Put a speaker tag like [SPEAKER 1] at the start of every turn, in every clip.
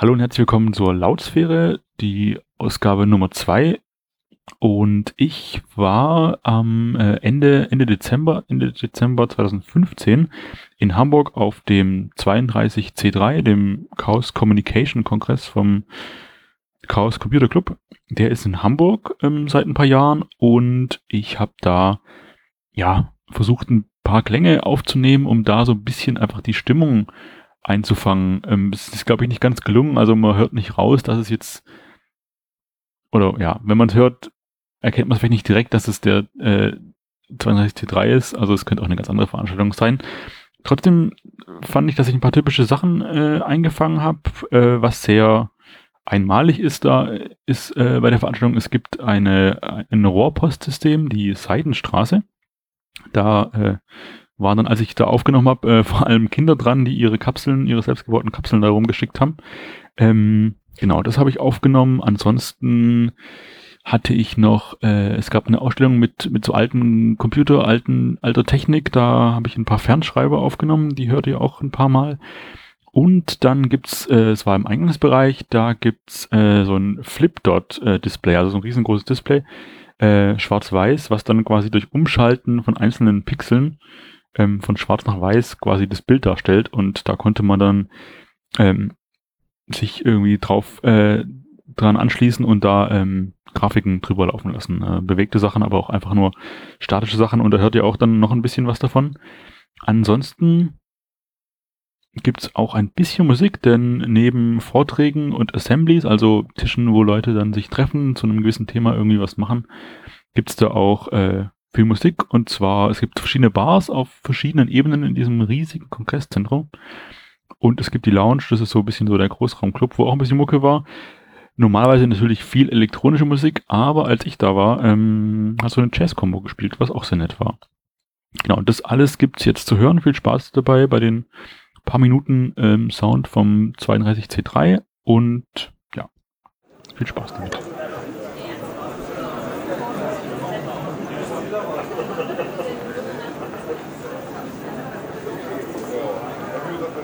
[SPEAKER 1] Hallo und herzlich willkommen zur Lautsphäre, die Ausgabe Nummer zwei. Und ich war am äh, Ende, Ende Dezember, Ende Dezember 2015 in Hamburg auf dem 32C3, dem Chaos Communication Kongress vom Chaos Computer Club. Der ist in Hamburg ähm, seit ein paar Jahren und ich habe da ja versucht ein paar Klänge aufzunehmen, um da so ein bisschen einfach die Stimmung einzufangen. Ähm, es ist, glaube ich, nicht ganz gelungen. Also man hört nicht raus, dass es jetzt oder ja, wenn man es hört, erkennt man es vielleicht nicht direkt, dass es der äh, 32T3 ist. Also es könnte auch eine ganz andere Veranstaltung sein. Trotzdem fand ich, dass ich ein paar typische Sachen äh, eingefangen habe, äh, was sehr einmalig ist da, ist äh, bei der Veranstaltung, es gibt eine, ein Rohrpostsystem, die Seidenstraße. Da äh, waren dann, als ich da aufgenommen habe, äh, vor allem Kinder dran, die ihre Kapseln, ihre selbstgebauten Kapseln da rumgeschickt haben. Ähm, genau, das habe ich aufgenommen. Ansonsten hatte ich noch, äh, es gab eine Ausstellung mit, mit so alten Computer, alten, alter Technik, da habe ich ein paar Fernschreiber aufgenommen, die hört ihr auch ein paar Mal. Und dann gibt's, äh, es war im Eingangsbereich, da gibt's äh, so ein Flip-Dot-Display, also so ein riesengroßes Display, äh, schwarz-weiß, was dann quasi durch Umschalten von einzelnen Pixeln ähm, von schwarz nach weiß quasi das Bild darstellt und da konnte man dann ähm, sich irgendwie drauf äh, dran anschließen und da ähm, Grafiken drüber laufen lassen. Äh, bewegte Sachen, aber auch einfach nur statische Sachen und da hört ihr auch dann noch ein bisschen was davon. Ansonsten gibt's auch ein bisschen Musik, denn neben Vorträgen und Assemblies, also Tischen, wo Leute dann sich treffen, zu einem gewissen Thema irgendwie was machen, gibt's da auch äh, viel Musik und zwar, es gibt verschiedene Bars auf verschiedenen Ebenen in diesem riesigen Kongresszentrum und es gibt die Lounge, das ist so ein bisschen so der Großraumclub, wo auch ein bisschen Mucke war. Normalerweise natürlich viel elektronische Musik, aber als ich da war, ähm, hat so eine Jazz-Combo gespielt, was auch sehr nett war. Genau, das alles gibt's jetzt zu hören. Viel Spaß dabei bei den paar Minuten ähm, Sound vom 32C3 und ja, viel Spaß damit.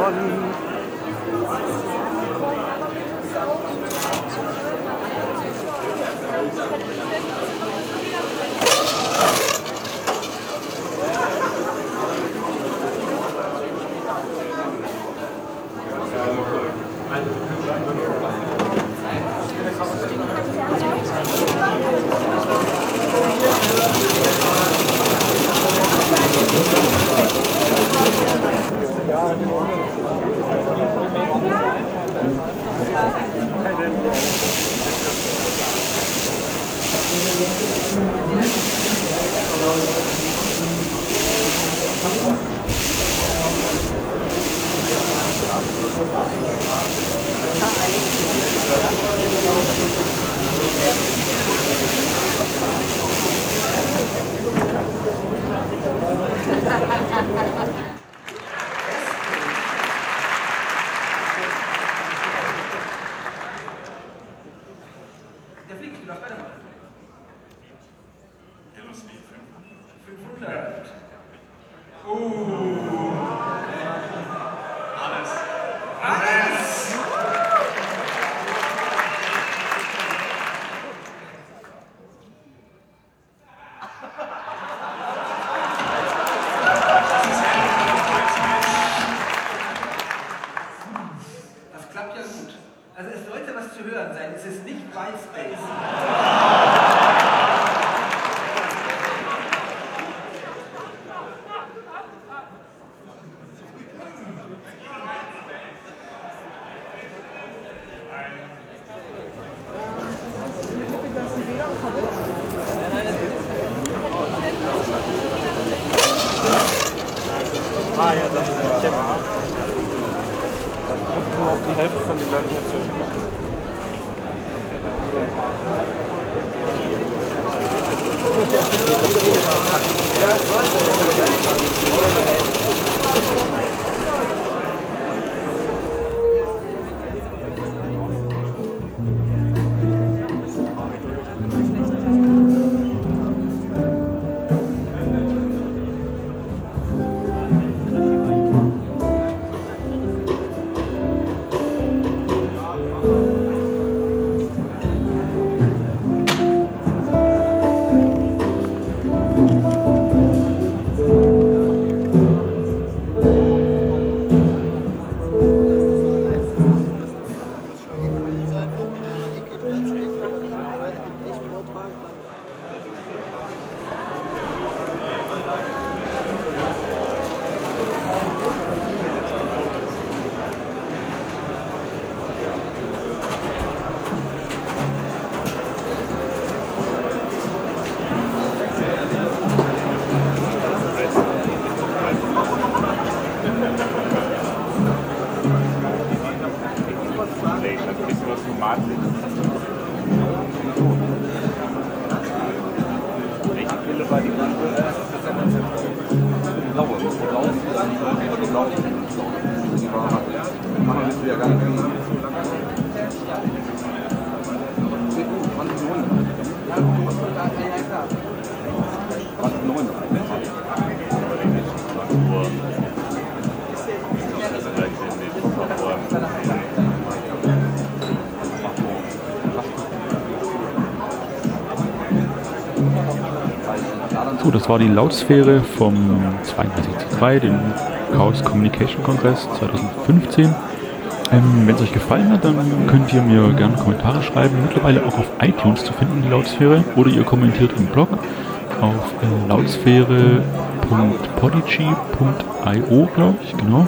[SPEAKER 2] Ja,
[SPEAKER 3] survive. Also es sollte was zu hören sein. Es ist nicht White
[SPEAKER 4] Yeah, Die blaue.
[SPEAKER 1] So, das war die Lautsphäre vom 32C3, dem Chaos Communication Kongress 2015. Ähm, Wenn es euch gefallen hat, dann könnt ihr mir gerne Kommentare schreiben. Mittlerweile auch auf iTunes zu finden, die Lautsphäre. Oder ihr kommentiert im Blog auf äh, lautsphäre.podigy.io, glaube ich, genau.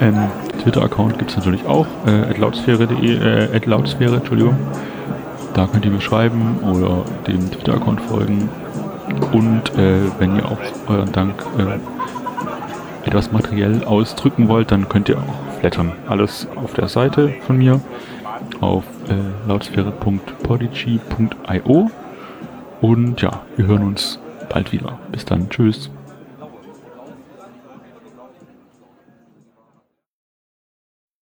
[SPEAKER 1] Ähm, Twitter-Account gibt es natürlich auch, äh, lautsphäre.de, äh, lautsphäre, Entschuldigung. Da könnt ihr mir schreiben oder dem Twitter-Account folgen. Und äh, wenn ihr auch euren Dank äh, etwas materiell ausdrücken wollt, dann könnt ihr auch flattern. Alles auf der Seite von mir auf äh, lautsphäre.podigy.io. Und ja, wir hören uns bald wieder. Bis dann. Tschüss.